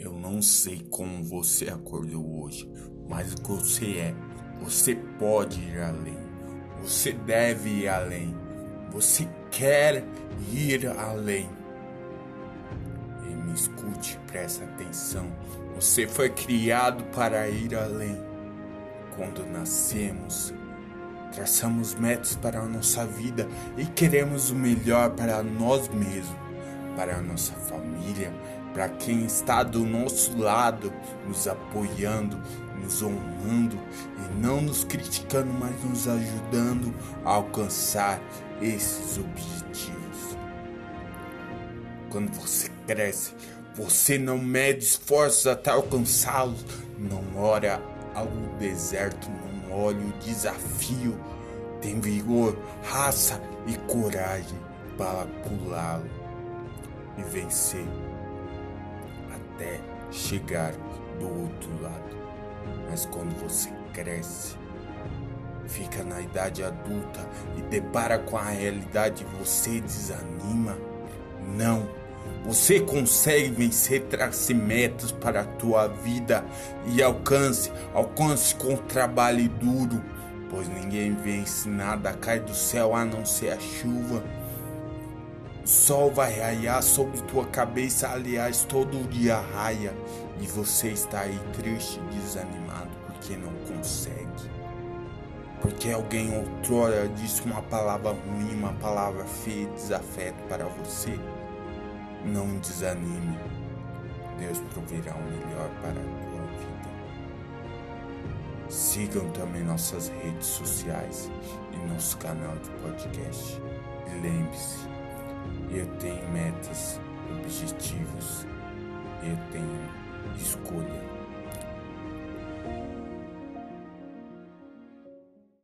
Eu não sei como você acordou hoje, mas o que você é, você pode ir além. Você deve ir além. Você quer ir além. E me escute, presta atenção. Você foi criado para ir além. Quando nascemos, traçamos metas para a nossa vida e queremos o melhor para nós mesmos, para a nossa família, para quem está do nosso lado, nos apoiando, nos honrando e não nos criticando, mas nos ajudando a alcançar esses objetivos. Quando você cresce, você não mede esforços até alcançá-los, não ora ao deserto, não olha o desafio, tem vigor, raça e coragem para pulá-lo e vencer até chegar do outro lado. Mas quando você cresce, fica na idade adulta e depara com a realidade, você desanima? Não. Você consegue vencer, trace metas para a tua vida e alcance, alcance com trabalho duro, pois ninguém vence nada cai do céu a não ser a chuva sol vai raiar sobre tua cabeça, aliás, todo dia raia, e você está aí triste, desanimado porque não consegue. Porque alguém outrora disse uma palavra ruim, uma palavra feia, desafeto para você. Não desanime. Deus proverá o melhor para a tua vida. Sigam também nossas redes sociais e nosso canal de podcast. E lembre-se, eu tenho metas, objetivos, eu tenho escolha.